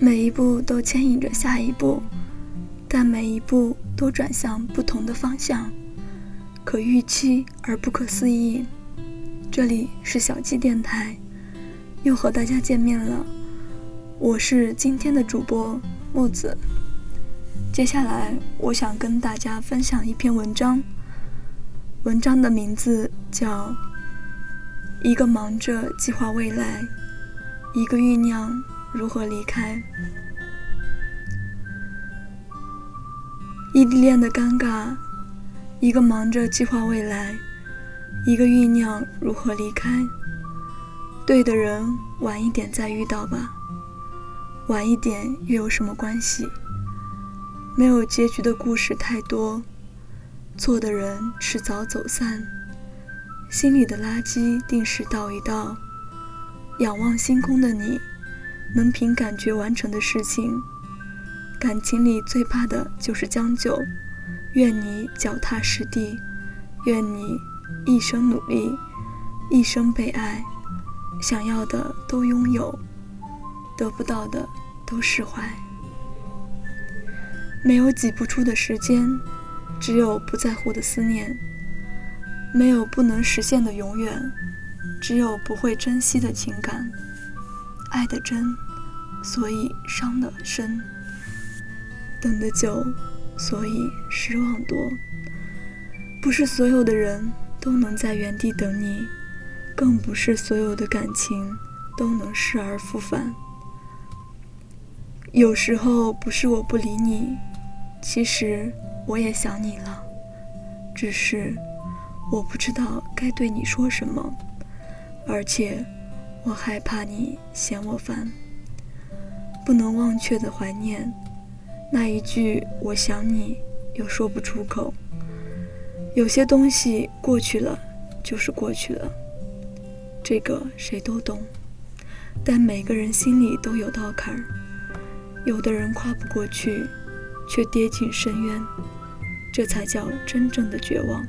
每一步都牵引着下一步，但每一步都转向不同的方向，可预期而不可思议。这里是小鸡电台，又和大家见面了。我是今天的主播木子。接下来，我想跟大家分享一篇文章，文章的名字叫《一个忙着计划未来，一个酝酿》。如何离开？异地恋的尴尬，一个忙着计划未来，一个酝酿如何离开。对的人，晚一点再遇到吧。晚一点又有什么关系？没有结局的故事太多，错的人迟早走散。心里的垃圾定时倒一倒。仰望星空的你。能凭感觉完成的事情，感情里最怕的就是将就。愿你脚踏实地，愿你一生努力，一生被爱，想要的都拥有，得不到的都释怀。没有挤不出的时间，只有不在乎的思念；没有不能实现的永远，只有不会珍惜的情感。爱的真，所以伤的深；等的久，所以失望多。不是所有的人都能在原地等你，更不是所有的感情都能失而复返。有时候不是我不理你，其实我也想你了，只是我不知道该对你说什么，而且。我害怕你嫌我烦，不能忘却的怀念，那一句我想你又说不出口。有些东西过去了就是过去了，这个谁都懂。但每个人心里都有道坎儿，有的人跨不过去，却跌进深渊，这才叫真正的绝望。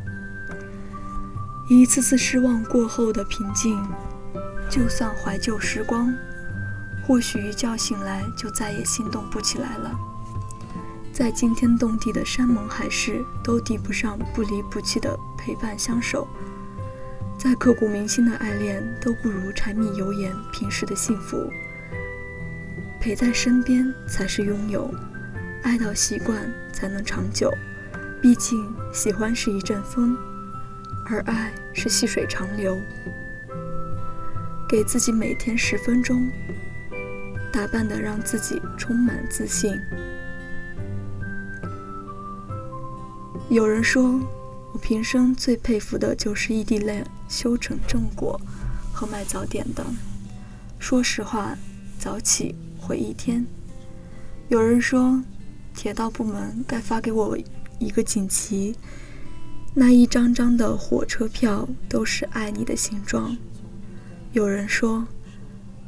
一次次失望过后的平静。就算怀旧时光，或许一觉醒来就再也心动不起来了。再惊天动地的山盟海誓都抵不上不离不弃的陪伴相守，再刻骨铭心的爱恋都不如柴米油盐平时的幸福。陪在身边才是拥有，爱到习惯才能长久。毕竟喜欢是一阵风，而爱是细水长流。给自己每天十分钟，打扮的让自己充满自信。有人说，我平生最佩服的就是异地恋修成正果和卖早点的。说实话，早起毁一天。有人说，铁道部门该发给我一个锦旗，那一张张的火车票都是爱你的形状。有人说，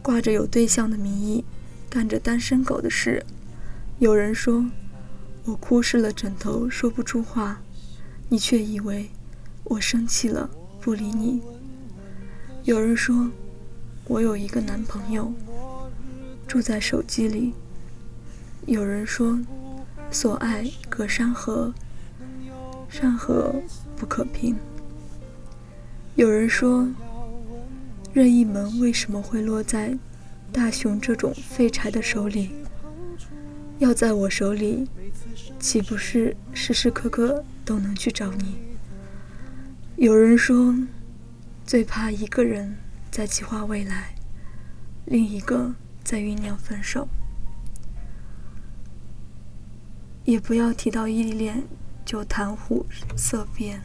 挂着有对象的名义，干着单身狗的事；有人说，我哭湿了枕头说不出话，你却以为我生气了不理你；有人说，我有一个男朋友，住在手机里；有人说，所爱隔山河，山河不可平；有人说。任意门为什么会落在大雄这种废柴的手里？要在我手里，岂不是时时刻刻都能去找你？有人说，最怕一个人在计划未来，另一个在酝酿分手。也不要提到异地恋就谈虎色变。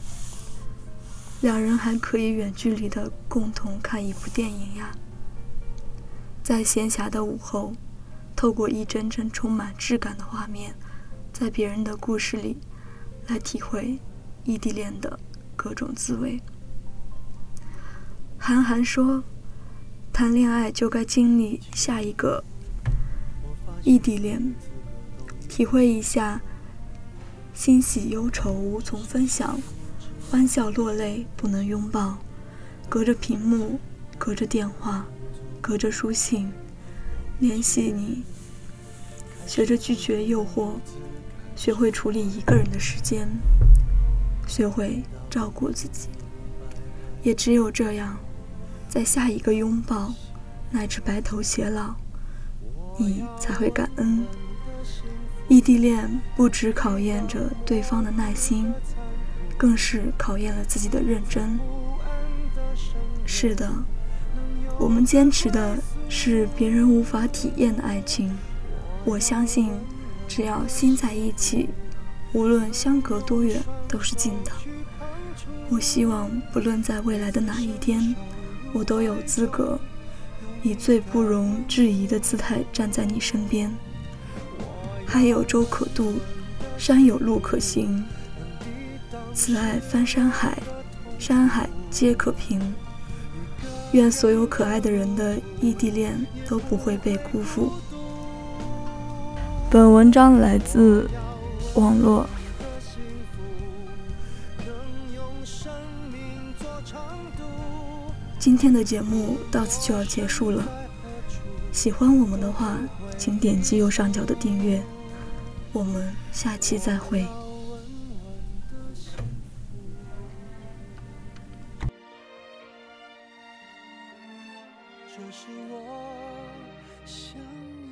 两人还可以远距离的共同看一部电影呀，在闲暇的午后，透过一帧帧充满质感的画面，在别人的故事里，来体会异地恋的各种滋味。韩寒说：“谈恋爱就该经历下一个异地恋，体会一下欣喜忧愁无从分享。”欢笑落泪不能拥抱，隔着屏幕，隔着电话，隔着书信，联系你，学着拒绝诱惑，学会处理一个人的时间，学会照顾自己。也只有这样，在下一个拥抱乃至白头偕老，你才会感恩。异地恋不只考验着对方的耐心，更是考验了自己的认真。是的，我们坚持的是别人无法体验的爱情。我相信，只要心在一起，无论相隔多远，都是近的。我希望，不论在未来的哪一天，我都有资格以最不容置疑的姿态站在你身边。海有舟可渡，山有路可行。此爱翻山海，山海皆可平。愿所有可爱的人的异地恋都不会被辜负。本文章来自网络。今天的节目到此就要结束了。喜欢我们的话，请点击右上角的订阅。我们下期再会。这是我想。